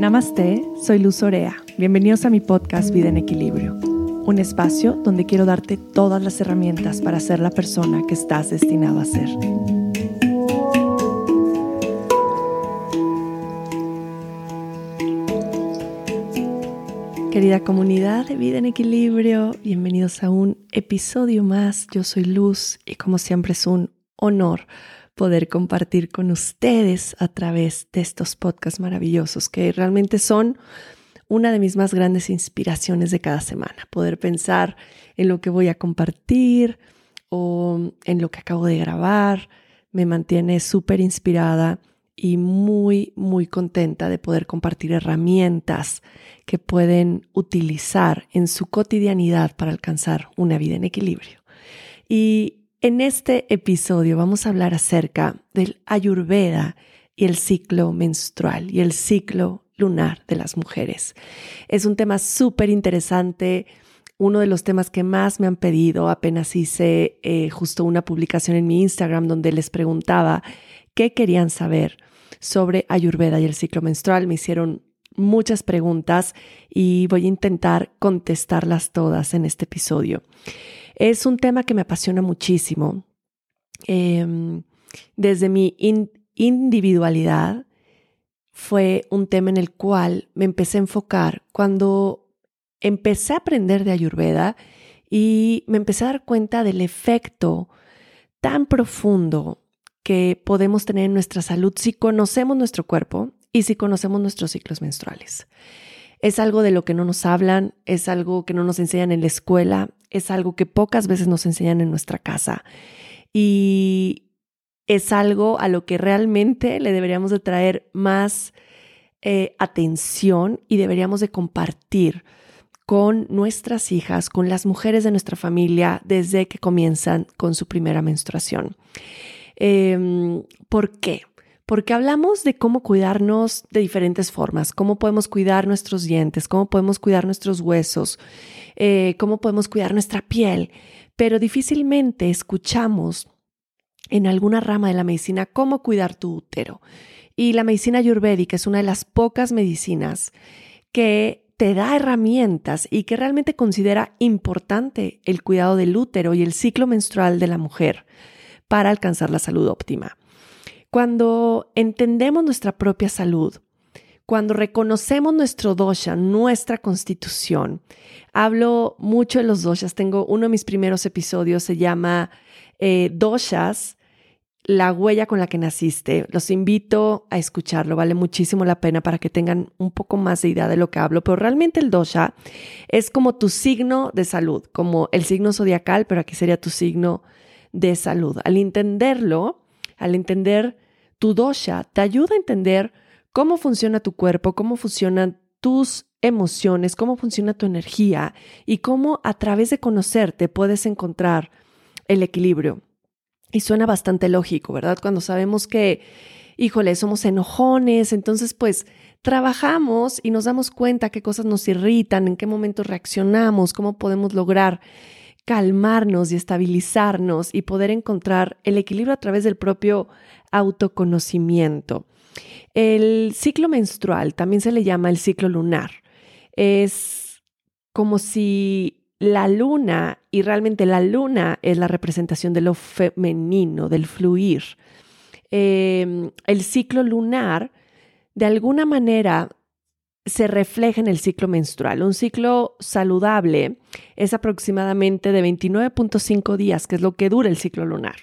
Namaste, soy Luz Orea. Bienvenidos a mi podcast Vida en Equilibrio, un espacio donde quiero darte todas las herramientas para ser la persona que estás destinado a ser. Querida comunidad de Vida en Equilibrio, bienvenidos a un episodio más. Yo soy Luz y como siempre es un honor poder compartir con ustedes a través de estos podcasts maravillosos que realmente son una de mis más grandes inspiraciones de cada semana. Poder pensar en lo que voy a compartir o en lo que acabo de grabar me mantiene súper inspirada y muy, muy contenta de poder compartir herramientas que pueden utilizar en su cotidianidad para alcanzar una vida en equilibrio. Y en este episodio vamos a hablar acerca del ayurveda y el ciclo menstrual y el ciclo lunar de las mujeres. Es un tema súper interesante, uno de los temas que más me han pedido. Apenas hice eh, justo una publicación en mi Instagram donde les preguntaba qué querían saber sobre ayurveda y el ciclo menstrual. Me hicieron muchas preguntas y voy a intentar contestarlas todas en este episodio. Es un tema que me apasiona muchísimo. Em, desde mi individualidad fue un tema en el cual me empecé a enfocar cuando empecé a aprender de Ayurveda y me empecé a dar cuenta del efecto tan profundo que podemos tener en nuestra salud si conocemos nuestro cuerpo y si conocemos nuestros ciclos menstruales. Es algo de lo que no nos hablan, es algo que no nos enseñan en la escuela, es algo que pocas veces nos enseñan en nuestra casa y es algo a lo que realmente le deberíamos de traer más eh, atención y deberíamos de compartir con nuestras hijas, con las mujeres de nuestra familia desde que comienzan con su primera menstruación. Em, ¿Por qué? Porque hablamos de cómo cuidarnos de diferentes formas, cómo podemos cuidar nuestros dientes, cómo podemos cuidar nuestros huesos, eh, cómo podemos cuidar nuestra piel, pero difícilmente escuchamos en alguna rama de la medicina cómo cuidar tu útero. Y la medicina ayurvédica es una de las pocas medicinas que te da herramientas y que realmente considera importante el cuidado del útero y el ciclo menstrual de la mujer para alcanzar la salud óptima. Cuando entendemos nuestra propia salud, cuando reconocemos nuestro dosha, nuestra constitución, hablo mucho de los doshas, tengo uno de mis primeros episodios, se llama eh, Doshas, la huella con la que naciste. Los invito a escucharlo, vale muchísimo la pena para que tengan un poco más de idea de lo que hablo, pero realmente el dosha es como tu signo de salud, como el signo zodiacal, pero aquí sería tu signo de salud. Al entenderlo, al entender tu dosha, te ayuda a entender cómo funciona tu cuerpo, cómo funcionan tus emociones, cómo funciona tu energía y cómo a través de conocerte puedes encontrar el equilibrio. Y suena bastante lógico, ¿verdad? Cuando sabemos que, híjole, somos enojones, entonces pues trabajamos y nos damos cuenta qué cosas nos irritan, en qué momentos reaccionamos, cómo podemos lograr calmarnos y estabilizarnos y poder encontrar el equilibrio a través del propio autoconocimiento. El ciclo menstrual también se le llama el ciclo lunar. Es como si la luna, y realmente la luna es la representación de lo femenino, del fluir. Em, el ciclo lunar, de alguna manera, se refleja en el ciclo menstrual. Un ciclo saludable es aproximadamente de 29.5 días, que es lo que dura el ciclo lunar.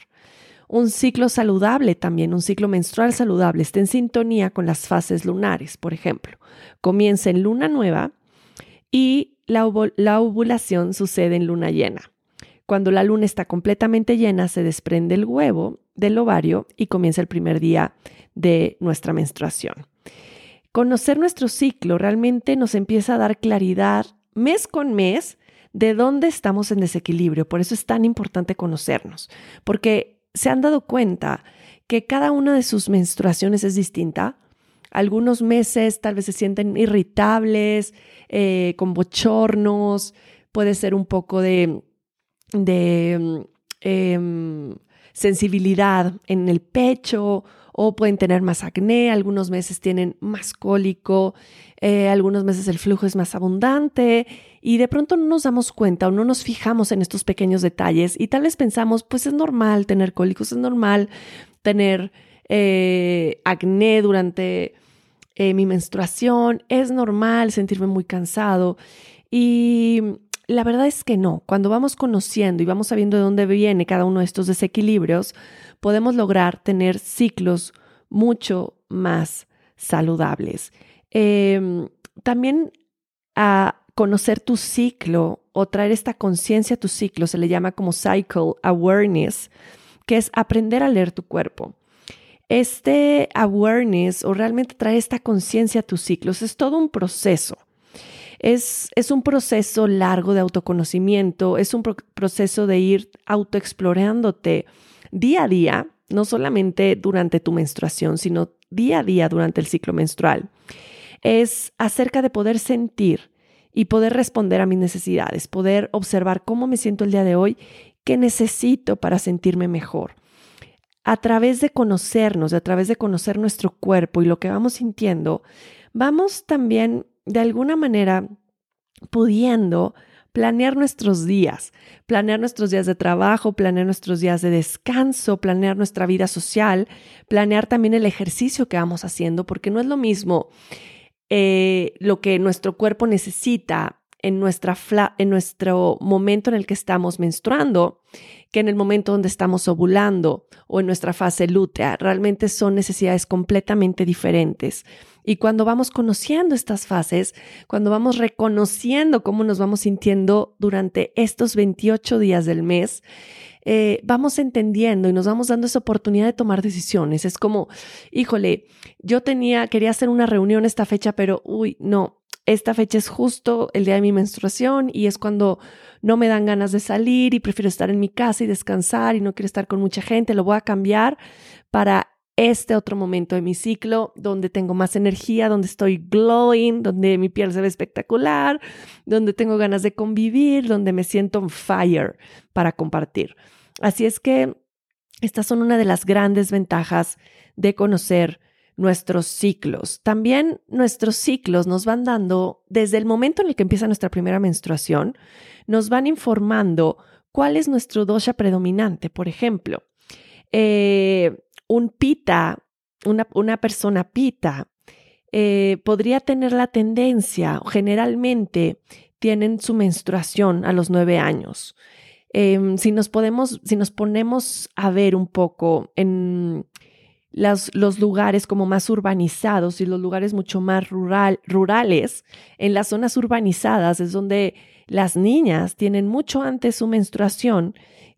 Un ciclo saludable también, un ciclo menstrual saludable, está en sintonía con las fases lunares, por ejemplo. Comienza en luna nueva y la, la ovulación sucede en luna llena. Cuando la luna está completamente llena, se desprende el huevo del ovario y comienza el primer día de nuestra menstruación. Conocer nuestro ciclo realmente nos empieza a dar claridad mes con mes de dónde estamos en desequilibrio. Por eso es tan importante conocernos, porque se han dado cuenta que cada una de sus menstruaciones es distinta. Algunos meses tal vez se sienten irritables, eh, con bochornos, puede ser un poco de, de em, sensibilidad en el pecho o pueden tener más acné, algunos meses tienen más cólico, eh, algunos meses el flujo es más abundante y de pronto no nos damos cuenta o no nos fijamos en estos pequeños detalles y tal vez pensamos, pues es normal tener cólicos, es normal tener eh, acné durante eh, mi menstruación, es normal sentirme muy cansado y la verdad es que no. Cuando vamos conociendo y vamos sabiendo de dónde viene cada uno de estos desequilibrios, podemos lograr tener ciclos mucho más saludables. Em, también a conocer tu ciclo o traer esta conciencia a tu ciclo se le llama como cycle awareness, que es aprender a leer tu cuerpo. Este awareness o realmente traer esta conciencia a tus ciclos es todo un proceso. Es, es, un proceso largo de autoconocimiento, es un proceso de ir autoexplorándote día a día, no solamente durante tu menstruación, sino día a día durante el ciclo menstrual. Es acerca de poder sentir y poder responder a mis necesidades, poder observar cómo me siento el día de hoy, qué necesito para sentirme mejor. A través de conocernos, a través de conocer nuestro cuerpo y lo que vamos sintiendo, vamos también de alguna manera pudiendo planear nuestros días, planear nuestros días de trabajo, planear nuestros días de descanso, planear nuestra vida social, planear también el ejercicio que vamos haciendo, porque no es lo mismo eh, lo que nuestro cuerpo necesita en, nuestra en nuestro momento en el que estamos menstruando que en el momento donde estamos ovulando o en nuestra fase lútea. Realmente son necesidades completamente diferentes. Y cuando vamos conociendo estas fases, cuando vamos reconociendo cómo nos vamos sintiendo durante estos 28 días del mes, eh, vamos entendiendo y nos vamos dando esa oportunidad de tomar decisiones. Es como, híjole, yo tenía, quería hacer una reunión esta fecha, pero uy, no, esta fecha es justo el día de mi menstruación y es cuando no me dan ganas de salir y prefiero estar en mi casa y descansar y no quiero estar con mucha gente, lo voy a cambiar para este otro momento de mi ciclo donde tengo más energía, donde estoy glowing, donde mi piel se ve espectacular, donde tengo ganas de convivir, donde me siento on fire para compartir. Así es que estas son una de las grandes ventajas de conocer nuestros ciclos. También nuestros ciclos nos van dando, desde el momento en el que empieza nuestra primera menstruación, nos van informando cuál es nuestro dosha predominante. Por ejemplo, eh, un pita, una, persona pita, eh, podría tener la tendencia, generalmente tienen su menstruación a los nueve años. Em, si, nos podemos, si nos ponemos a ver un poco en los lugares como más urbanizados y los lugares mucho más rural, rurales, en las zonas urbanizadas es donde las niñas tienen mucho antes su menstruación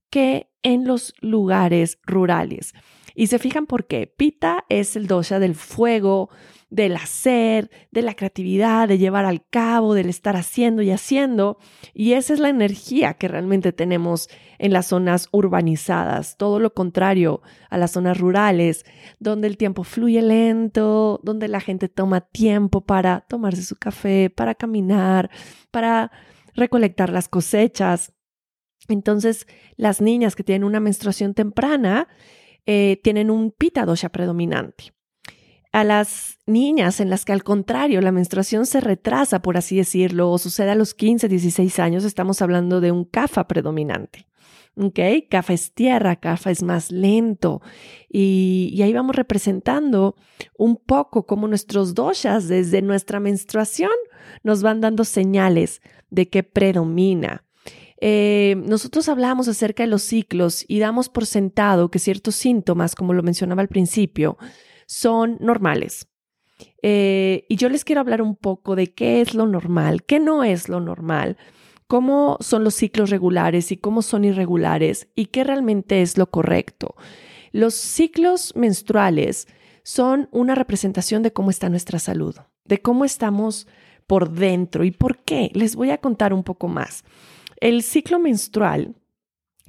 que en los lugares rurales. Y se fijan por qué. Pita es el dosha del fuego, del hacer, de la creatividad, de llevar al cabo, del estar haciendo y haciendo. Y esa es la energía que realmente tenemos en las zonas urbanizadas. Todo lo contrario a las zonas rurales, donde el tiempo fluye lento, donde la gente toma tiempo para tomarse su café, para caminar, para recolectar las cosechas. Entonces, las niñas que tienen una menstruación temprana eh, tienen un pita dosha predominante. A las niñas en las que al contrario la menstruación se retrasa, por así decirlo, o sucede a los 15, 16 años, estamos hablando de un kafa predominante. ¿Ok? Kafa es tierra, kafa es más lento. Y, y ahí vamos representando un poco cómo nuestros doshas desde nuestra menstruación nos van dando señales de que predomina. Eh, nosotros hablamos acerca de los ciclos y damos por sentado que ciertos síntomas, como lo mencionaba al principio, son normales. Eh, y yo les quiero hablar un poco de qué es lo normal, qué no es lo normal, cómo son los ciclos regulares y cómo son irregulares y qué realmente es lo correcto. Los ciclos menstruales son una representación de cómo está nuestra salud, de cómo estamos por dentro y por qué. Les voy a contar un poco más. El ciclo menstrual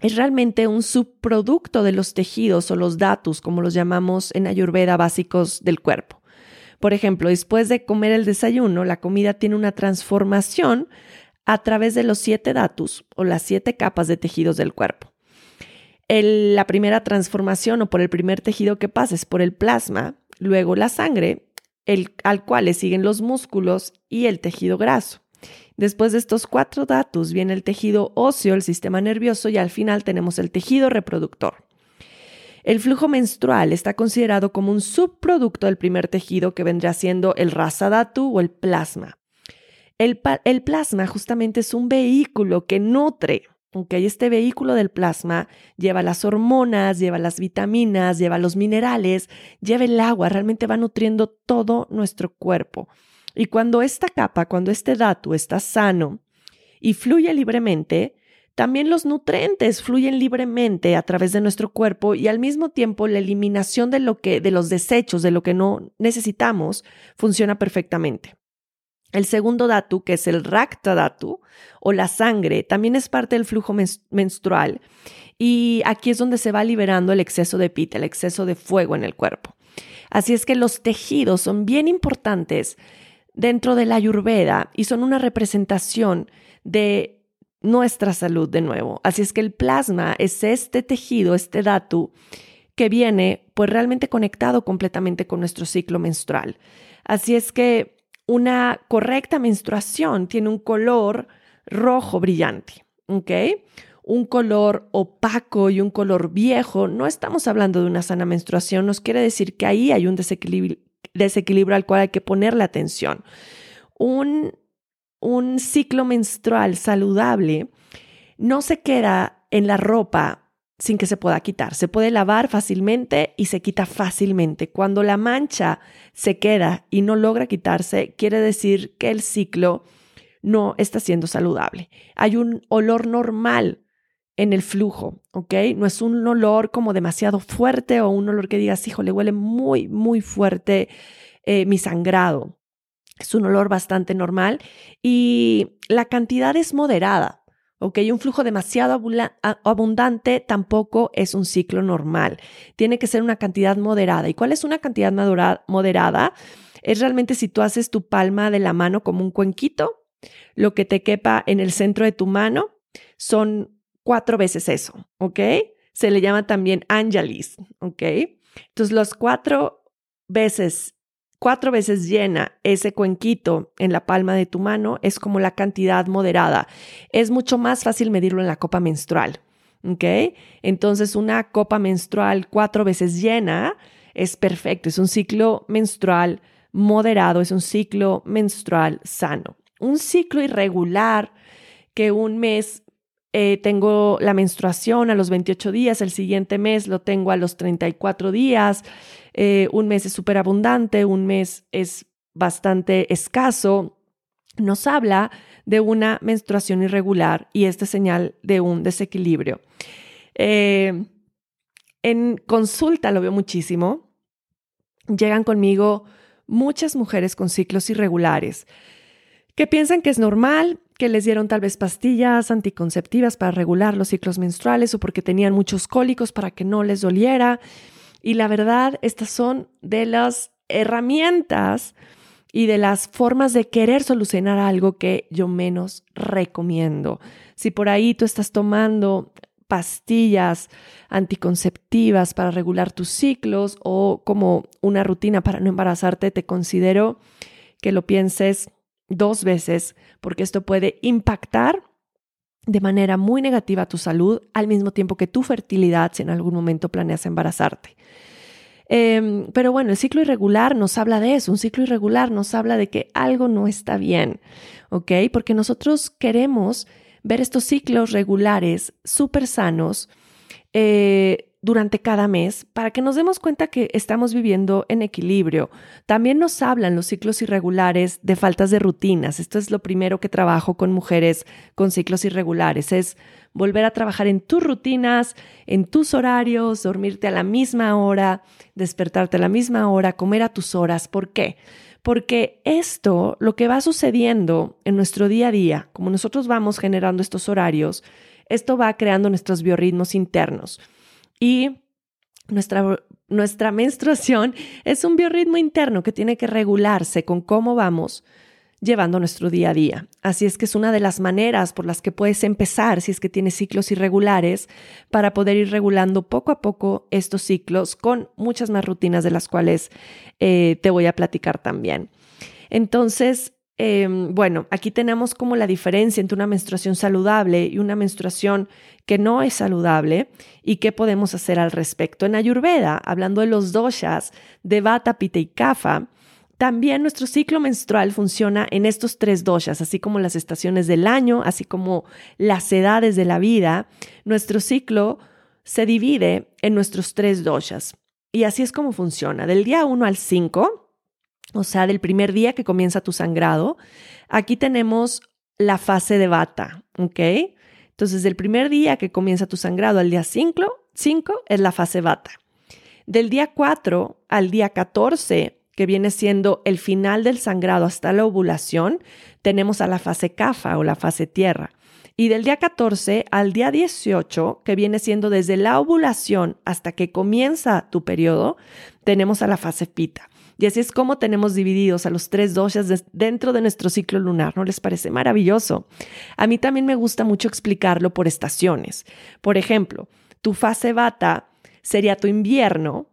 es realmente un subproducto de los tejidos o los datos, como los llamamos en Ayurveda, básicos del cuerpo. Por ejemplo, después de comer el desayuno, la comida tiene una transformación a través de los siete datos o las siete capas de tejidos del cuerpo. la primera transformación o por el primer tejido que pasa es por el plasma, luego la sangre, al cual le siguen los músculos y el tejido graso. Después de estos cuatro datos viene el tejido óseo, el sistema nervioso y al final tenemos el tejido reproductor. El flujo menstrual está considerado como un subproducto del primer tejido que vendría siendo el rasa datu o el plasma. El, plasma justamente es un vehículo que nutre este vehículo del plasma lleva las hormonas, lleva las vitaminas, lleva los minerales, lleva el agua, realmente va nutriendo todo nuestro cuerpo. Y cuando esta capa, cuando este dato está sano y fluye libremente, también los nutrientes fluyen libremente a través de nuestro cuerpo y al mismo tiempo la eliminación de lo que de los desechos, de lo que no necesitamos, funciona perfectamente. El segundo datu, que es el Rakta datu o la sangre, también es parte del flujo menstrual y aquí es donde se va liberando el exceso de pita, el exceso de fuego en el cuerpo. Así es que los tejidos son bien importantes dentro de la ayurveda y son una representación de nuestra salud de nuevo. Así es que el plasma es este tejido, este datu que viene pues realmente conectado completamente con nuestro ciclo menstrual. Así es que una correcta menstruación tiene un color rojo brillante, ¿ok? Un color opaco y un color viejo, no estamos hablando de una sana menstruación, nos quiere decir que ahí hay un desequilibrio, desequilibrio al cual hay que ponerle atención. Un, un ciclo menstrual saludable no se queda en la ropa sin que se pueda quitar. Se puede lavar fácilmente y se quita fácilmente. Cuando la mancha se queda y no logra quitarse, quiere decir que el ciclo no está siendo saludable. Hay un olor normal en el flujo, ¿ok? No es un olor como demasiado fuerte o un olor que digas, hijo, le huele muy, muy fuerte eh, mi sangrado. Es un olor bastante normal y la cantidad es moderada. ¿ok? Un flujo demasiado abundante tampoco es un ciclo normal. Tiene que ser una cantidad moderada. ¿Y cuál es una cantidad moderada? Es realmente si tú haces tu palma de la mano como un cuenquito, lo que te quepa en el centro de tu mano son cuatro veces eso, ¿ok? Se le llama también angelis, ¿ok? Entonces, los cuatro veces cuatro veces llena ese cuenquito en la palma de tu mano es como la cantidad moderada. Es mucho más fácil medirlo en la copa menstrual. ¿Ok? Entonces, una copa menstrual cuatro veces llena es perfecto. Es un ciclo menstrual moderado, es un ciclo menstrual sano. Un ciclo irregular que un mes eh, tengo la menstruación a los 28 días, el siguiente mes lo tengo a los 34 días, eh, un mes es súper abundante, un mes es bastante escaso, nos habla de una menstruación irregular y esta señal de un desequilibrio. Eh, en consulta lo veo muchísimo. Llegan conmigo muchas mujeres con ciclos irregulares que piensan que es normal, que les dieron tal vez pastillas anticonceptivas para regular los ciclos menstruales o porque tenían muchos cólicos para que no les doliera. Y la verdad, estas son de las herramientas y de las formas de querer solucionar algo que yo menos recomiendo. Si por ahí tú estás tomando pastillas anticonceptivas para regular tus ciclos o como una rutina para no embarazarte, te considero que lo pienses dos veces porque esto puede impactar de manera muy negativa tu salud al mismo tiempo que tu fertilidad si en algún momento planeas embarazarte. Em, pero bueno, el ciclo irregular nos habla de eso, un ciclo irregular nos habla de que algo no está bien, ¿ok? Porque nosotros queremos ver estos ciclos regulares súper sanos, eh, durante cada mes para que nos demos cuenta que estamos viviendo en equilibrio. También nos hablan los ciclos irregulares de faltas de rutinas. Esto es lo primero que trabajo con mujeres con ciclos irregulares, es volver a trabajar en tus rutinas, en tus horarios, dormirte a la misma hora, despertarte a la misma hora, comer a tus horas. ¿Por qué? Porque esto, lo que va sucediendo en nuestro día a día, como nosotros vamos generando estos horarios, esto va creando nuestros biorritmos internos. Y nuestra, nuestra menstruación es un biorritmo interno que tiene que regularse con cómo vamos llevando nuestro día a día. Así es que es una de las maneras por las que puedes empezar si es que tienes ciclos irregulares para poder ir regulando poco a poco estos ciclos con muchas más rutinas de las cuales eh, te voy a platicar también. Entonces, em, bueno, aquí tenemos como la diferencia entre una menstruación saludable y una menstruación que no es saludable y qué podemos hacer al respecto. En Ayurveda, hablando de los doshas de Vata, Pitta y Kapha, también nuestro ciclo menstrual funciona en estos tres doshas, así como las estaciones del año, así como las edades de la vida. Nuestro ciclo se divide en nuestros tres doshas. Y así es como funciona. Del día 1 al 5, o sea, del primer día que comienza tu sangrado, aquí tenemos la fase de bata, ¿ok? Entonces, del primer día que comienza tu sangrado al día 5, 5 es la fase bata. Del día 4 al día 14 que viene siendo el final del sangrado hasta la ovulación, tenemos a la fase CAFA o la fase tierra. Y del día 14 al día 18, que viene siendo desde la ovulación hasta que comienza tu periodo, tenemos a la fase pita. Y así es como tenemos divididos a los tres doshas dentro de nuestro ciclo lunar. ¿No les parece maravilloso? A mí también me gusta mucho explicarlo por estaciones. Por ejemplo, tu fase bata sería tu invierno,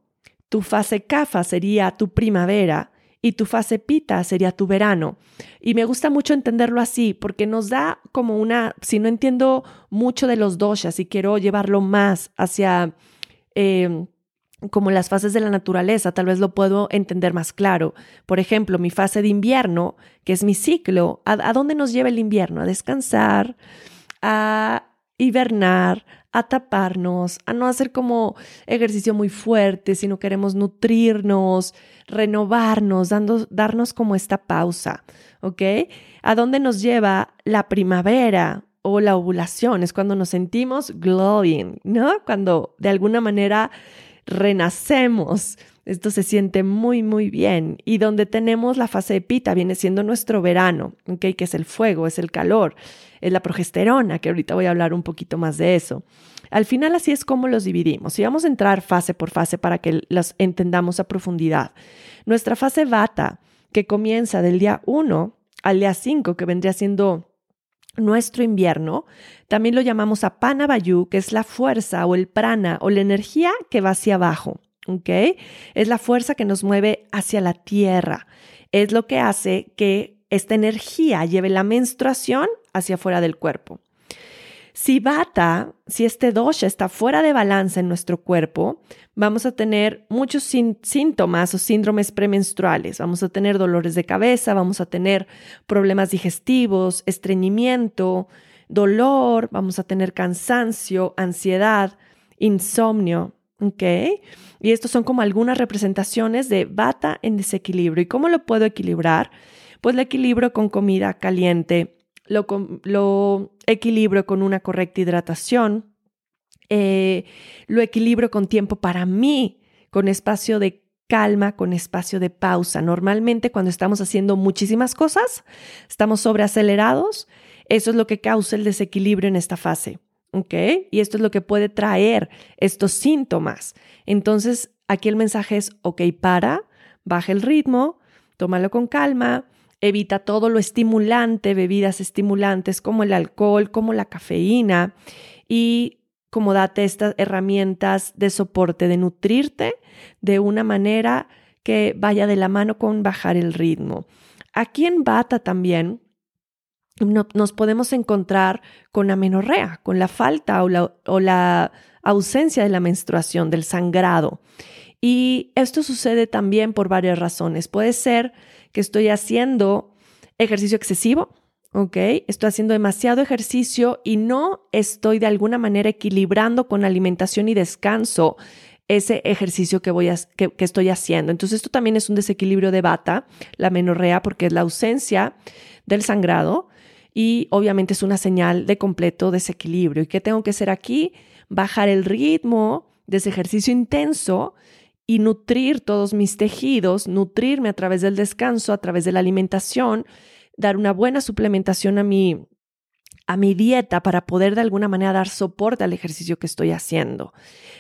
tu fase kafa sería tu primavera y tu fase pita sería tu verano. Y me gusta mucho entenderlo así porque nos da como una, si no entiendo mucho de los doshas y quiero llevarlo más hacia... Em, como las fases de la naturaleza, tal vez lo puedo entender más claro. Por ejemplo, mi fase de invierno, que es mi ciclo, ¿a, dónde nos lleva el invierno? A descansar, a hibernar, a taparnos, a no hacer como ejercicio muy fuerte, sino queremos nutrirnos, renovarnos, dando, darnos como esta pausa, ¿ok? ¿A dónde nos lleva la primavera o la ovulación? Es cuando nos sentimos glowing, ¿no? Cuando de alguna manera renacemos. Esto se siente muy, muy bien. Y donde tenemos la fase de pita viene siendo nuestro verano, ¿ok? Que es el fuego, es el calor es la progesterona, que ahorita voy a hablar un poquito más de eso. Al final así es como los dividimos y vamos a entrar fase por fase para que los entendamos a profundidad. Nuestra fase bata, que comienza del día 1 al día 5, que vendría siendo nuestro invierno, también lo llamamos Apanabayu, que es la fuerza o el prana o la energía que va hacia abajo. ¿ok? Es la fuerza que nos mueve hacia la tierra. Es lo que hace que esta energía lleve la menstruación hacia afuera del cuerpo. Si bata, si este dosha está fuera de balanza en nuestro cuerpo, vamos a tener muchos síntomas o síndromes premenstruales. Vamos a tener dolores de cabeza, vamos a tener problemas digestivos, estreñimiento, dolor, vamos a tener cansancio, ansiedad, insomnio. Y estos son como algunas representaciones de bata en desequilibrio. ¿Y cómo lo puedo equilibrar? Pues lo equilibro con comida caliente, lo, equilibro con una correcta hidratación, eh, lo equilibro con tiempo para mí, con espacio de calma, con espacio de pausa. Normalmente cuando estamos haciendo muchísimas cosas, estamos sobreacelerados, eso es lo que causa el desequilibrio en esta fase. ¿Ok? Y esto es lo que puede traer estos síntomas. Entonces, aquí el mensaje es, ok, para, baja el ritmo, tómalo con calma, evita todo lo estimulante, bebidas estimulantes como el alcohol, como la cafeína y como date estas herramientas de soporte, de nutrirte de una manera que vaya de la mano con bajar el ritmo. Aquí en Bata también nos podemos encontrar con amenorrea, con la falta o la, o la ausencia de la menstruación, del sangrado. Y esto sucede también por varias razones. Puede ser que estoy haciendo ejercicio excesivo, ¿ok? Estoy haciendo demasiado ejercicio y no estoy de alguna manera equilibrando con alimentación y descanso ese ejercicio que, voy a, que, estoy haciendo. Entonces esto también es un desequilibrio de bata, la menorrea, porque es la ausencia del sangrado y obviamente es una señal de completo desequilibrio. ¿Y qué tengo que hacer aquí? Bajar el ritmo de ese ejercicio intenso y nutrir todos mis tejidos, nutrirme a través del descanso, a través de la alimentación, dar una buena suplementación a mi, a mi dieta para poder de alguna manera dar soporte al ejercicio que estoy haciendo.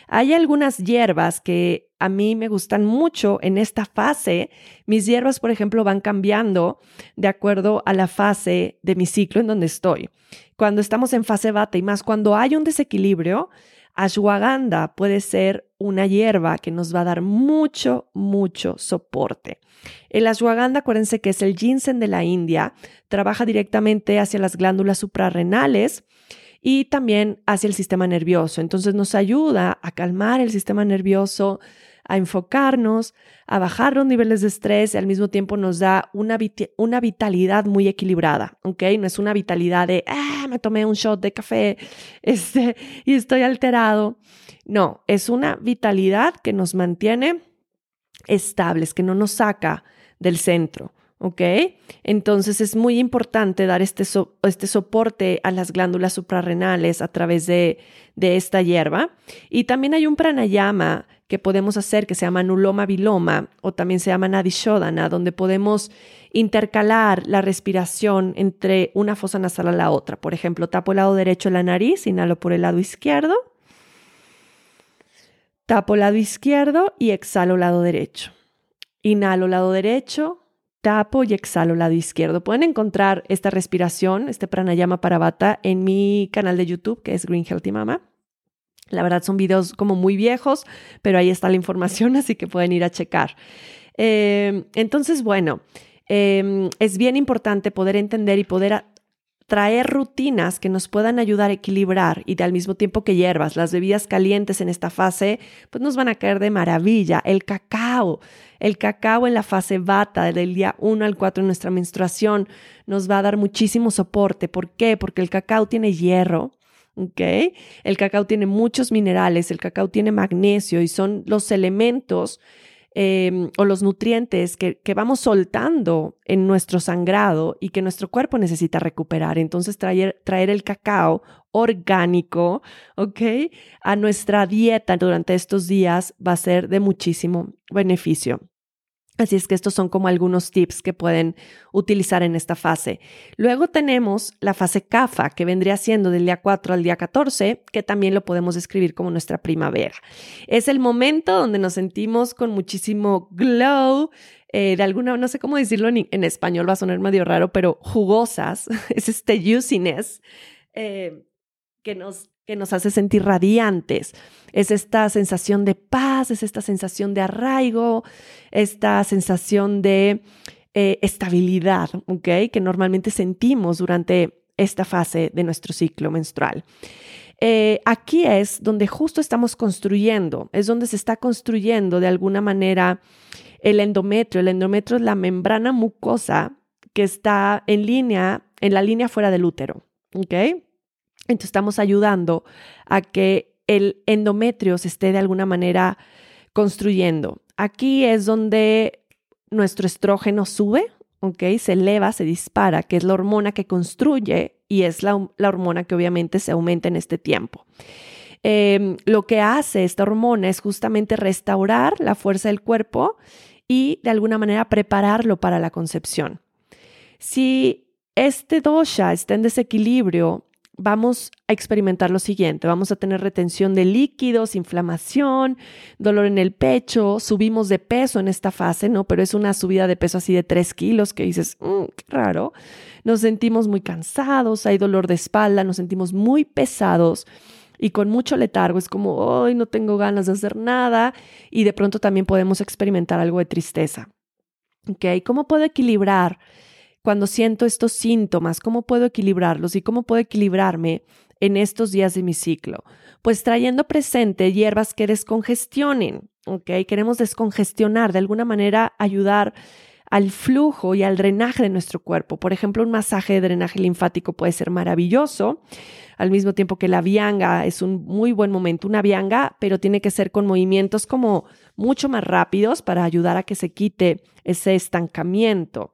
Hay algunas hierbas que a mí me gustan mucho en esta fase. Mis hierbas, por ejemplo, van cambiando de acuerdo a la fase de mi ciclo en donde estoy. Cuando estamos en fase bata y más cuando hay un desequilibrio, ashwagandha puede ser una hierba que nos va a dar mucho, mucho soporte. El ashwagandha, acuérdense que es el ginseng de la India, trabaja directamente hacia las glándulas suprarrenales y también hacia el sistema nervioso. Entonces nos ayuda a calmar el sistema nervioso, a enfocarnos, a bajar los niveles de estrés y al mismo tiempo nos da una, una vitalidad muy equilibrada, ¿ok? No es una vitalidad de, ah, me tomé un shot de café este, y estoy alterado. No, es una vitalidad que nos mantiene estables, que no nos saca del centro. ¿ok? Entonces es muy importante dar este, este soporte a las glándulas suprarrenales a través de, de, esta hierba. Y también hay un pranayama que podemos hacer que se llama nuloma viloma o también se llama nadishodana, donde podemos intercalar la respiración entre una fosa nasal a la otra. Por ejemplo, tapo el lado derecho de la nariz, inhalo por el lado izquierdo, tapo el lado izquierdo y exhalo lado derecho. Inhalo lado derecho, tapo y exhalo lado izquierdo. Pueden encontrar esta respiración, este pranayama parabata, en mi canal de YouTube, que es Green Healthy Mama. La verdad son videos como muy viejos, pero ahí está la información, así que pueden ir a checar. Eh, entonces, bueno, eh, es bien importante poder entender y poder traer rutinas que nos puedan ayudar a equilibrar y al mismo tiempo que hierbas, las bebidas calientes en esta fase, pues nos van a caer de maravilla. El cacao, el cacao en la fase bata del día 1 al 4 de nuestra menstruación nos va a dar muchísimo soporte. ¿Por qué? Porque el cacao tiene hierro. ¿Ok? El cacao tiene muchos minerales, el cacao tiene magnesio y son los elementos Em, o los nutrientes que, vamos soltando en nuestro sangrado y que nuestro cuerpo necesita recuperar. Entonces, traer, traer el cacao orgánico, ¿ok? A nuestra dieta durante estos días va a ser de muchísimo beneficio. Así es que estos son como algunos tips que pueden utilizar en esta fase. Luego tenemos la fase CAFA, que vendría siendo del día 4 al día 14, que también lo podemos describir como nuestra primavera. Es el momento donde nos sentimos con muchísimo glow, eh, de alguna, no sé cómo decirlo en, español, va a sonar medio raro, pero jugosas, es este juiciness eh, que nos que nos hace sentir radiantes. Es esta sensación de paz, es esta sensación de arraigo, esta sensación de eh, estabilidad, ¿ok? Que normalmente sentimos durante esta fase de nuestro ciclo menstrual. Eh, aquí es donde justo estamos construyendo, es donde se está construyendo de alguna manera el endometrio. El endometrio es la membrana mucosa que está en línea, en la línea fuera del útero, ¿ok? Entonces estamos ayudando a que el endometrio se esté de alguna manera construyendo. Aquí es donde nuestro estrógeno sube, ¿ok? Se eleva, se dispara, que es la hormona que construye y es la, hormona que obviamente se aumenta en este tiempo. Em, lo que hace esta hormona es justamente restaurar la fuerza del cuerpo y de alguna manera prepararlo para la concepción. Si este dosha está en desequilibrio, vamos a experimentar lo siguiente. Vamos a tener retención de líquidos, inflamación, dolor en el pecho, subimos de peso en esta fase, ¿no? Pero es una subida de peso así de 3 kilos que dices, mm, qué raro. Nos sentimos muy cansados, hay dolor de espalda, nos sentimos muy pesados y con mucho letargo. Es como, hoy no tengo ganas de hacer nada y de pronto también podemos experimentar algo de tristeza. ¿Ok? ¿Cómo puedo equilibrar? Cuando siento estos síntomas, cómo puedo equilibrarlos y cómo puedo equilibrarme en estos días de mi ciclo? Pues trayendo presente hierbas que descongestionen, ¿ok? Queremos descongestionar, de alguna manera ayudar al flujo y al drenaje de nuestro cuerpo. Por ejemplo, un masaje de drenaje linfático puede ser maravilloso, al mismo tiempo que la vianga es un muy buen momento, una vianga, pero tiene que ser con movimientos como mucho más rápidos para ayudar a que se quite ese estancamiento.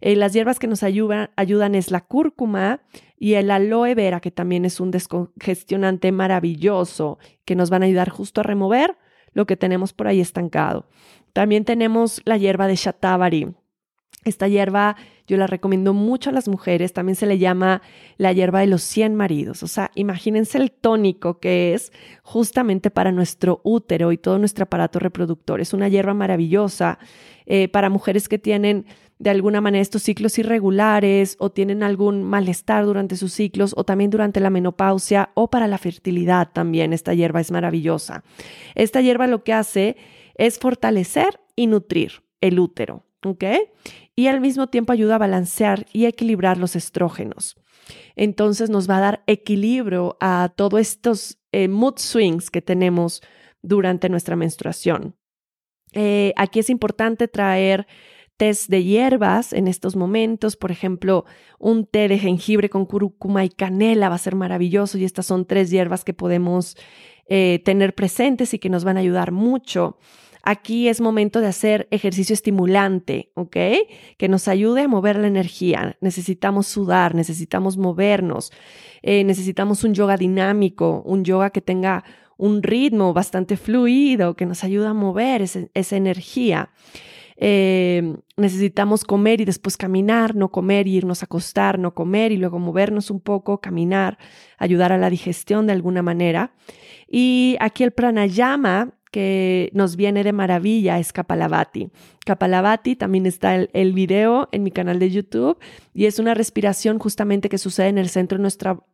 Eh, las hierbas que nos ayudan, es la cúrcuma y el aloe vera, que también es un descongestionante maravilloso, que nos van a ayudar justo a remover lo que tenemos por ahí estancado. También tenemos la hierba de shatavari. Esta hierba Yo la recomiendo mucho a las mujeres. También se le llama la hierba de los 100 maridos. O sea, imagínense el tónico que es justamente para nuestro útero y todo nuestro aparato reproductor. Es una hierba maravillosa eh, para mujeres que tienen de alguna manera estos ciclos irregulares o tienen algún malestar durante sus ciclos o también durante la menopausia o para la fertilidad también. Esta hierba es maravillosa. Esta hierba lo que hace es fortalecer y nutrir el útero, ¿ok? Y al mismo tiempo ayuda a balancear y equilibrar los estrógenos. Entonces nos va a dar equilibrio a todos estos eh, mood swings que tenemos durante nuestra menstruación. Eh, aquí es importante traer tés de hierbas en estos momentos. Por ejemplo, un té de jengibre con cúrcuma y canela va a ser maravilloso y estas son tres hierbas que podemos eh, tener presentes y que nos van a ayudar mucho. Aquí es momento de hacer ejercicio estimulante, ¿ok? Que nos ayude a mover la energía. Necesitamos sudar, necesitamos movernos, eh, necesitamos un yoga dinámico, un yoga que tenga un ritmo bastante fluido, que nos ayude a mover esa energía. Eh, necesitamos comer y después caminar, no comer y irnos a acostar, no comer y luego movernos un poco, caminar, ayudar a la digestión de alguna manera. Y aquí el pranayama que nos viene de maravilla es Kapalabhati. Kapalabhati también está el, video en mi canal de YouTube y es una respiración justamente que sucede en el centro de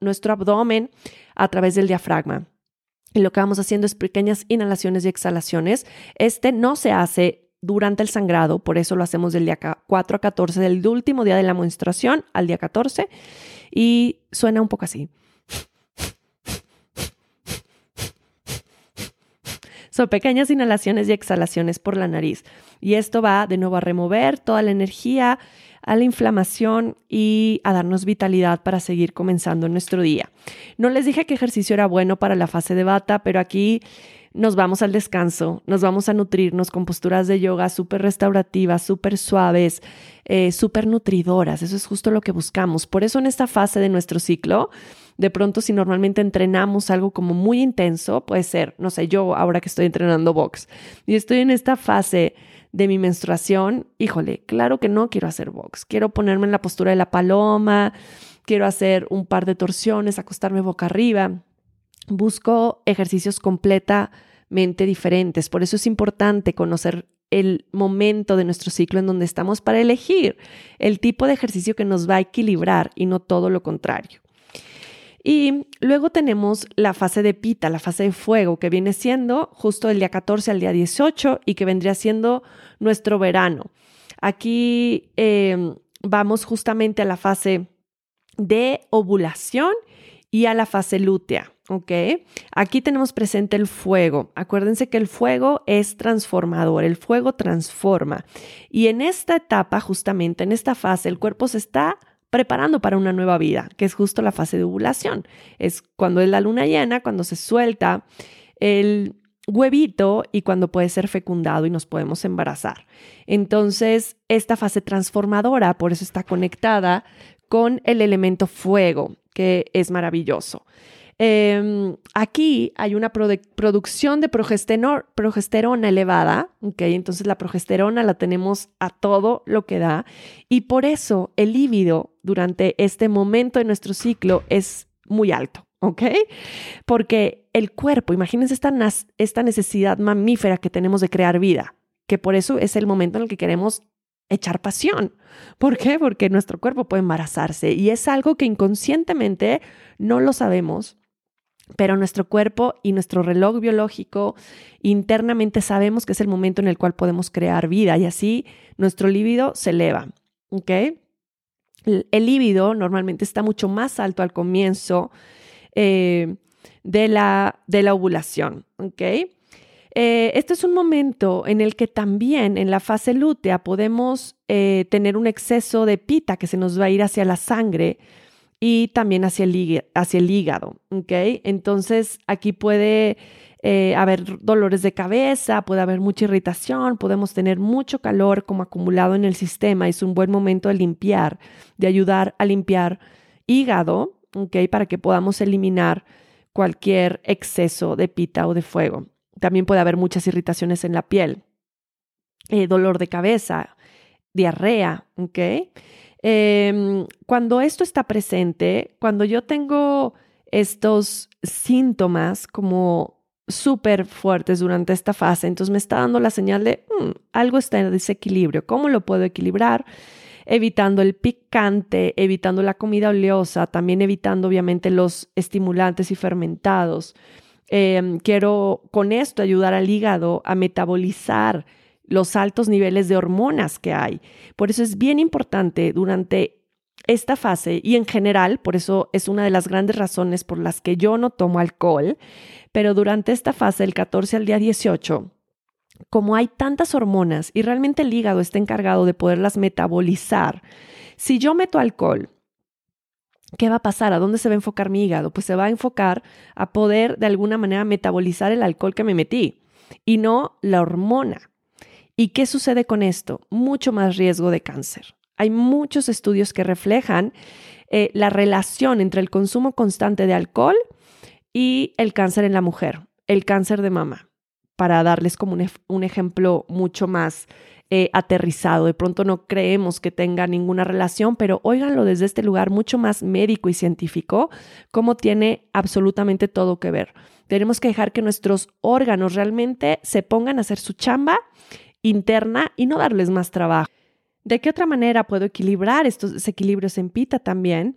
nuestro abdomen a través del diafragma. Y lo que vamos haciendo es pequeñas inhalaciones y exhalaciones. Este no se hace durante el sangrado, por eso lo hacemos del día 4 a 14, del último día de la menstruación al día 14, y suena un poco así. Son pequeñas inhalaciones y exhalaciones por la nariz. Y esto va de nuevo a remover toda la energía, a la inflamación y a darnos vitalidad para seguir comenzando nuestro día. No les dije que ejercicio era bueno para la fase de bata, pero aquí nos vamos al descanso, nos vamos a nutrirnos con posturas de yoga súper restaurativas, súper suaves, eh, súper nutridoras. Eso es justo lo que buscamos. Por eso en esta fase de nuestro ciclo, de pronto si normalmente entrenamos algo como muy intenso, puede ser, no sé, yo ahora que estoy entrenando box y estoy en esta fase de mi menstruación, híjole, claro que no quiero hacer box, quiero ponerme en la postura de la paloma, quiero hacer un par de torsiones, acostarme boca arriba busco ejercicios completamente diferentes. Por eso es importante conocer el momento de nuestro ciclo en donde estamos para elegir el tipo de ejercicio que nos va a equilibrar y no todo lo contrario. Y luego tenemos la fase de pita, la fase de fuego, que viene siendo justo del día 14 al día 18 y que vendría siendo nuestro verano. Aquí em, vamos justamente a la fase de ovulación y a la fase lútea. ¿Ok? Aquí tenemos presente el fuego. Acuérdense que el fuego es transformador, el fuego transforma. Y en esta etapa, justamente en esta fase, el cuerpo se está preparando para una nueva vida, que es justo la fase de ovulación. Es cuando es la luna llena, cuando se suelta el huevito y cuando puede ser fecundado y nos podemos embarazar. Entonces, esta fase transformadora, por eso está conectada con el elemento fuego, que es maravilloso. Em, aquí hay una producción de progesterona elevada, ¿ok? Entonces la progesterona la tenemos a todo lo que da y por eso el líbido durante este momento de nuestro ciclo es muy alto, ¿ok? Porque el cuerpo, imagínense esta, esta necesidad mamífera que tenemos de crear vida, que por eso es el momento en el que queremos echar pasión. ¿Por qué? Porque nuestro cuerpo puede embarazarse y es algo que inconscientemente no lo sabemos pero nuestro cuerpo y nuestro reloj biológico internamente sabemos que es el momento en el cual podemos crear vida y así nuestro líbido se eleva. El, líbido normalmente está mucho más alto al comienzo eh, de, la, de la ovulación. Eh, este es un momento en el que también en la fase lútea podemos eh, tener un exceso de pita que se nos va a ir hacia la sangre y también hacia el, hígado, ¿ok? Entonces aquí puede eh, haber dolores de cabeza, puede haber mucha irritación, podemos tener mucho calor como acumulado en el sistema. Es un buen momento de limpiar, de ayudar a limpiar hígado, ¿ok? Para que podamos eliminar cualquier exceso de pita o de fuego. También puede haber muchas irritaciones en la piel, eh, dolor de cabeza, diarrea, ¿ok? Em, cuando esto está presente, cuando yo tengo estos síntomas como súper fuertes durante esta fase, entonces me está dando la señal de mm, algo está en desequilibrio. ¿Cómo lo puedo equilibrar? Evitando el picante, evitando la comida oleosa, también evitando obviamente los estimulantes y fermentados. Em, quiero con esto ayudar al hígado a metabolizar los altos niveles de hormonas que hay. Por eso es bien importante durante esta fase y en general, por eso es una de las grandes razones por las que yo no tomo alcohol, pero durante esta fase del 14 al día 18, como hay tantas hormonas y realmente el hígado está encargado de poderlas metabolizar, si yo meto alcohol, ¿qué va a pasar? ¿A dónde se va a enfocar mi hígado? Pues se va a enfocar a poder de alguna manera metabolizar el alcohol que me metí y no la hormona. ¿Y qué sucede con esto? Mucho más riesgo de cáncer. Hay muchos estudios que reflejan eh, la relación entre el consumo constante de alcohol y el cáncer en la mujer, el cáncer de mama, para darles como un, ejemplo mucho más eh, aterrizado. De pronto no creemos que tenga ninguna relación, pero óiganlo desde este lugar mucho más médico y científico, cómo tiene absolutamente todo que ver. Tenemos que dejar que nuestros órganos realmente se pongan a hacer su chamba interna y no darles más trabajo. ¿De qué otra manera puedo equilibrar estos desequilibrios en pita también?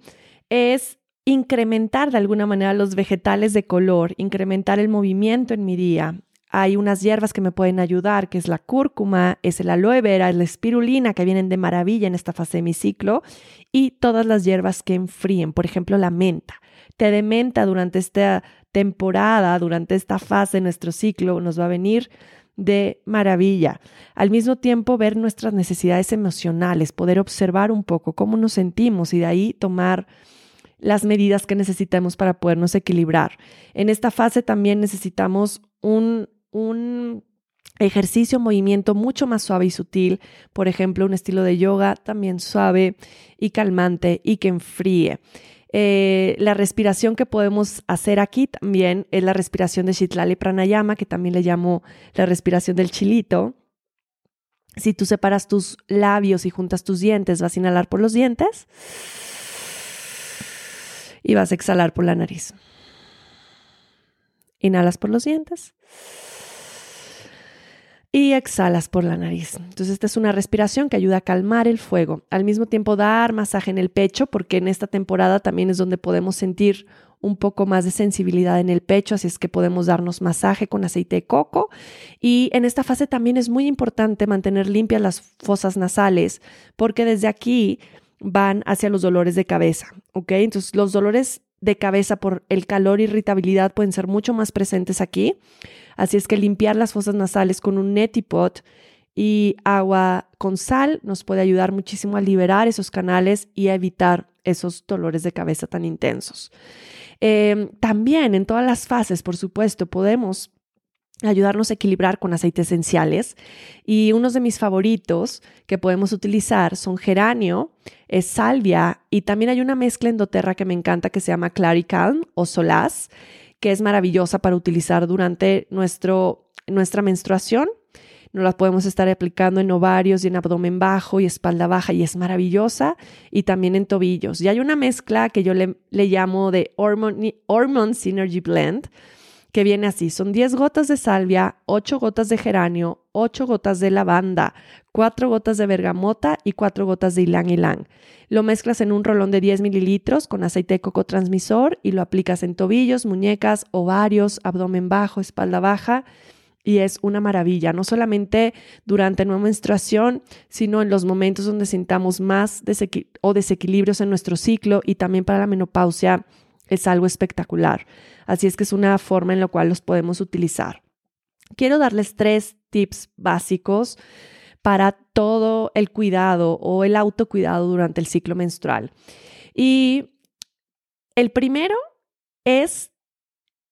Es incrementar de alguna manera los vegetales de color, incrementar el movimiento en mi día. Hay unas hierbas que me pueden ayudar, que es la cúrcuma, es el aloe vera, es la espirulina, que vienen de maravilla en esta fase de mi ciclo, y todas las hierbas que enfríen, por ejemplo, la menta. Té de menta durante esta temporada, durante esta fase de nuestro ciclo, nos va a venir de maravilla. Al mismo tiempo, ver nuestras necesidades emocionales, poder observar un poco cómo nos sentimos y de ahí tomar las medidas que necesitamos para podernos equilibrar. En esta fase también necesitamos un, un ejercicio, movimiento mucho más suave y sutil, por ejemplo, un estilo de yoga también suave y calmante y que enfríe. Eh, la respiración que podemos hacer aquí también es la respiración de Shitlali Pranayama, que también le llamo la respiración del chilito. Si tú separas tus labios y juntas tus dientes, vas a inhalar por los dientes y vas a exhalar por la nariz. Inhalas por los dientes y exhalas por la nariz. Entonces, esta es una respiración que ayuda a calmar el fuego. Al mismo tiempo, dar masaje en el pecho, porque en esta temporada también es donde podemos sentir un poco más de sensibilidad en el pecho, así es que podemos darnos masaje con aceite de coco. Y en esta fase también es muy importante mantener limpias las fosas nasales, porque desde aquí van hacia los dolores de cabeza. Entonces, los dolores de cabeza por el calor y irritabilidad pueden ser mucho más presentes aquí. Así es que limpiar las fosas nasales con un neti pot y agua con sal nos puede ayudar muchísimo a liberar esos canales y a evitar esos dolores de cabeza tan intensos. Em, también en todas las fases, por supuesto, podemos ayudarnos a equilibrar con aceites esenciales. Y unos de mis favoritos que podemos utilizar son geranio, es salvia y también hay una mezcla endoterra que me encanta que se llama Claricalm o Solaz que es maravillosa para utilizar durante nuestro, nuestra menstruación. Nos la podemos estar aplicando en ovarios y en abdomen bajo y espalda baja y es maravillosa y también en tobillos. Y hay una mezcla que yo le, le llamo de Hormone, Hormone Synergy Blend, que viene así. Son 10 gotas de salvia, 8 gotas de geranio, 8 gotas de lavanda, 4 gotas de bergamota y 4 gotas de ylang ylang. Lo mezclas en un rolón de 10 mililitros con aceite de coco transmisor y lo aplicas en tobillos, muñecas, ovarios, abdomen bajo, espalda baja. Y es una maravilla, no solamente durante nuestra menstruación, sino en los momentos donde sintamos más o desequilibrios en nuestro ciclo y también para la menopausia es algo espectacular. Así es que es una forma en la cual los podemos utilizar. Quiero darles tres tips básicos para todo el cuidado o el autocuidado durante el ciclo menstrual. Y el primero es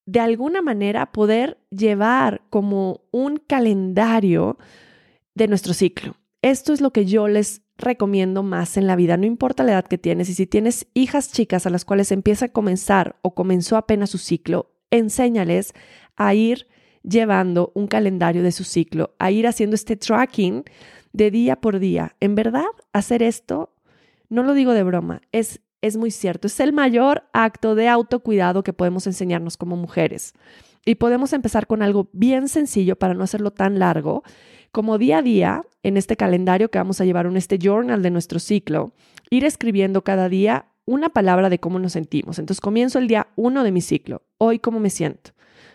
de alguna manera poder llevar como un calendario de nuestro ciclo. Esto es lo que yo les recomiendo más en la vida, no importa la edad que tienes y si tienes hijas chicas a las cuales empieza a comenzar o comenzó apenas su ciclo, enséñales a ir llevando un calendario de su ciclo, a ir haciendo este tracking de día por día. En verdad, hacer esto no lo digo de broma, es, es muy cierto, es el mayor acto de autocuidado que podemos enseñarnos como mujeres. Y podemos empezar con algo bien sencillo para no hacerlo tan largo, como día a día, en este calendario que vamos a llevar, en este journal de nuestro ciclo, ir escribiendo cada día una palabra de cómo nos sentimos. Entonces comienzo el día uno de mi ciclo. Hoy, ¿cómo me siento?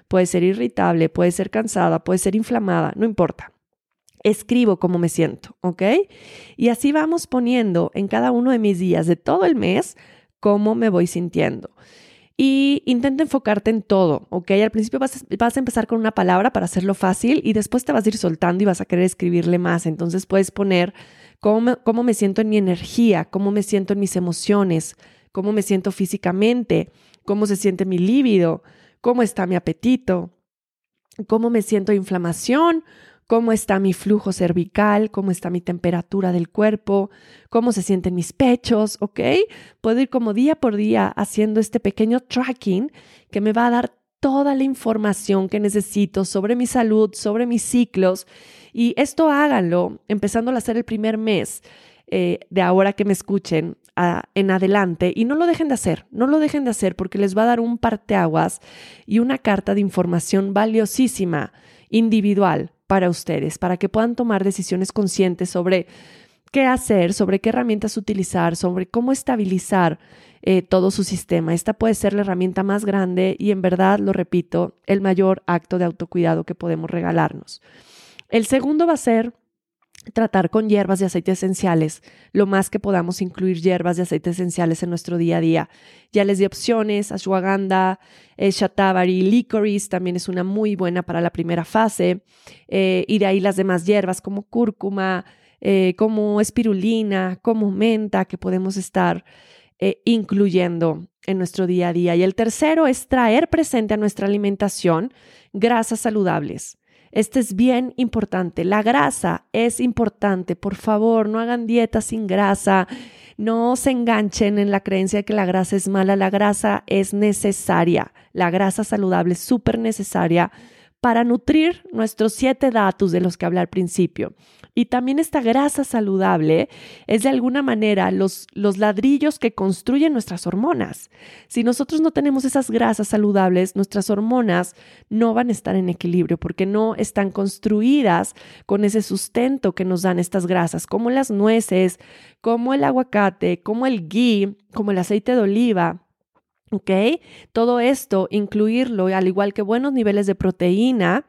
Puede ser irritable, puede ser cansada, puede ser inflamada, no importa. Escribo cómo me siento, ¿ok? Y así vamos poniendo en cada uno de mis días de todo el mes cómo me voy sintiendo. Y intenta enfocarte en todo, ¿ok? Al principio vas, a empezar con una palabra para hacerlo fácil y después te vas a ir soltando y vas a querer escribirle más. Entonces puedes poner cómo me, cómo me siento en mi energía, cómo me siento en mis emociones, cómo me siento físicamente, cómo se siente mi líbido, cómo está mi apetito, cómo me siento de inflamación, cómo está mi flujo cervical, cómo está mi temperatura del cuerpo, cómo se sienten mis pechos, ¿ok? Puedo ir como día por día haciendo este pequeño tracking que me va a dar toda la información que necesito sobre mi salud, sobre mis ciclos. Y esto háganlo empezando a hacer el primer mes eh, de ahora que me escuchen en adelante y no lo dejen de hacer, no lo dejen de hacer porque les va a dar un parteaguas y una carta de información valiosísima, individual para ustedes, para que puedan tomar decisiones conscientes sobre qué hacer, sobre qué herramientas utilizar, sobre cómo estabilizar eh, todo su sistema. Esta puede ser la herramienta más grande y en verdad, lo repito, el mayor acto de autocuidado que podemos regalarnos. El segundo va a ser tratar con hierbas y aceites esenciales, lo más que podamos incluir hierbas y aceites esenciales en nuestro día a día. Ya les di opciones, ashwagandha, eh, licorice también es una muy buena para la primera fase, eh, y de ahí las demás hierbas como cúrcuma, eh, como espirulina, como menta, que podemos estar incluyendo en nuestro día a día. Y el tercero es traer presente a nuestra alimentación grasas saludables. Este es bien importante. La grasa es importante. Por favor, no hagan dieta sin grasa. No se enganchen en la creencia de que la grasa es mala. La grasa es necesaria. La grasa saludable es súper necesaria para nutrir nuestros siete datos de los que hablé al principio. Y también esta grasa saludable es de alguna manera los, los ladrillos que construyen nuestras hormonas. Si nosotros no tenemos esas grasas saludables, nuestras hormonas no van a estar en equilibrio porque no están construidas con ese sustento que nos dan estas grasas, como las nueces, como el aguacate, como el ghee, como el aceite de oliva. ¿Ok? Todo esto, incluirlo, al igual que buenos niveles de proteína,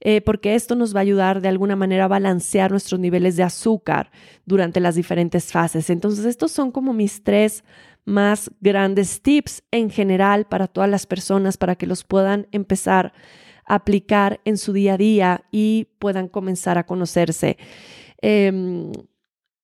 eh, porque esto nos va a ayudar de alguna manera a balancear nuestros niveles de azúcar durante las diferentes fases. Entonces, estos son como mis tres más grandes tips en general para todas las personas para que los puedan empezar a aplicar en su día a día y puedan comenzar a conocerse. Em,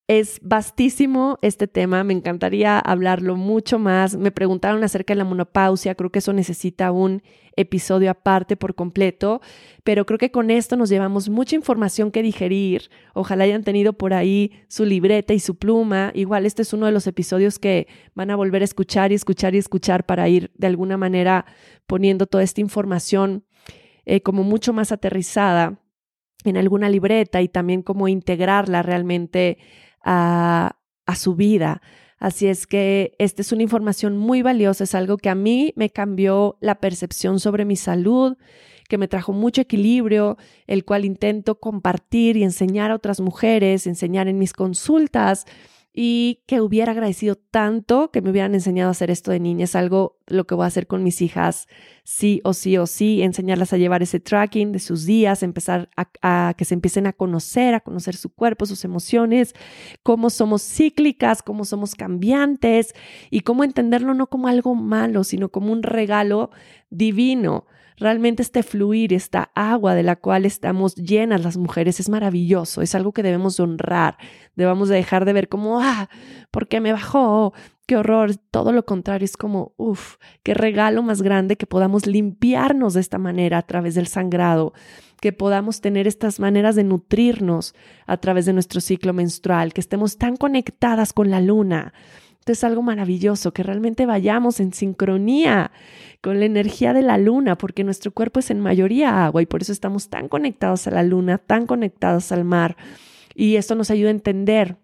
es vastísimo este tema, me encantaría hablarlo mucho más. Me preguntaron acerca de la monopausia, creo que eso necesita un episodio aparte por completo, pero creo que con esto nos llevamos mucha información que digerir. Ojalá hayan tenido por ahí su libreta y su pluma. Igual este es uno de los episodios que van a volver a escuchar y escuchar y escuchar para ir de alguna manera poniendo toda esta información eh, como mucho más aterrizada en alguna libreta y también como integrarla realmente a, su vida. Así es que esta es una información muy valiosa, es algo que a mí me cambió la percepción sobre mi salud, que me trajo mucho equilibrio, el cual intento compartir y enseñar a otras mujeres, enseñar en mis consultas y que hubiera agradecido tanto que me hubieran enseñado a hacer esto de niña. Es algo lo que voy a hacer con mis hijas, sí o sí o sí, enseñarlas a llevar ese tracking de sus días, empezar a, que se empiecen a conocer, a conocer su cuerpo, sus emociones, cómo somos cíclicas, cómo somos cambiantes y cómo entenderlo no como algo malo, sino como un regalo divino Realmente este fluir, esta agua de la cual estamos llenas las mujeres es maravilloso, es algo que debemos honrar, debemos dejar de ver como, ah, ¿por qué me bajó? Qué horror, todo lo contrario, es como, uff, qué regalo más grande que podamos limpiarnos de esta manera a través del sangrado, que podamos tener estas maneras de nutrirnos a través de nuestro ciclo menstrual, que estemos tan conectadas con la luna, es algo maravilloso, que realmente vayamos en sincronía con la energía de la luna, porque nuestro cuerpo es en mayoría agua y por eso estamos tan conectados a la luna, tan conectados al mar. Y esto nos ayuda a entender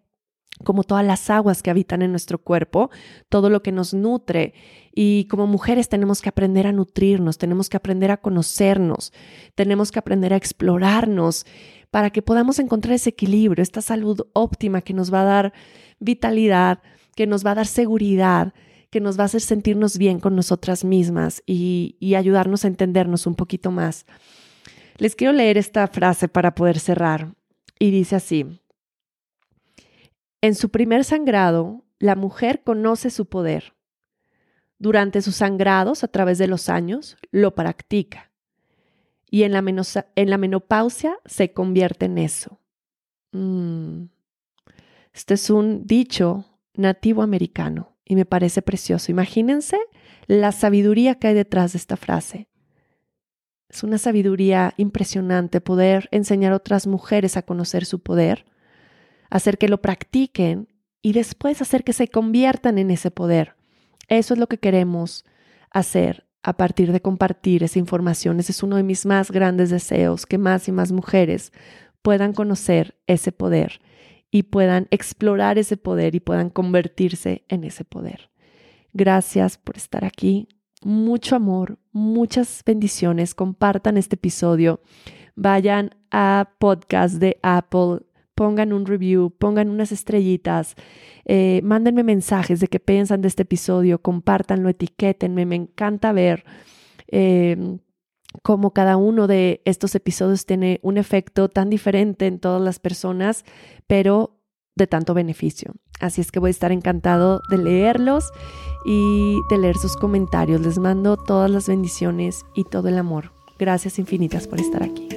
como todas las aguas que habitan en nuestro cuerpo, todo lo que nos nutre. Y como mujeres tenemos que aprender a nutrirnos, tenemos que aprender a conocernos, tenemos que aprender a explorarnos para que podamos encontrar ese equilibrio, esta salud óptima que nos va a dar vitalidad, que nos va a dar seguridad, que nos va a hacer sentirnos bien con nosotras mismas y, ayudarnos a entendernos un poquito más. Les quiero leer esta frase para poder cerrar y dice así. En su primer sangrado, la mujer conoce su poder. Durante sus sangrados, a través de los años, lo practica. Y en la, en la menopausia se convierte en eso. Mm. Este es un dicho nativo americano y me parece precioso. Imagínense la sabiduría que hay detrás de esta frase. Es una sabiduría impresionante poder enseñar a otras mujeres a conocer su poder hacer que lo practiquen y después hacer que se conviertan en ese poder. Eso es lo que queremos hacer a partir de compartir esa información. Ese es uno de mis más grandes deseos, que más y más mujeres puedan conocer ese poder y puedan explorar ese poder y puedan convertirse en ese poder. Gracias por estar aquí. Mucho amor, muchas bendiciones. Compartan este episodio. Vayan a podcast de Apple pongan un review, pongan unas estrellitas, eh, mándenme mensajes de qué piensan de este episodio, compártanlo, etiquétenme, me encanta ver em, cómo cada uno de estos episodios tiene un efecto tan diferente en todas las personas, pero de tanto beneficio. Así es que voy a estar encantado de leerlos y de leer sus comentarios. Les mando todas las bendiciones y todo el amor. Gracias infinitas por estar aquí.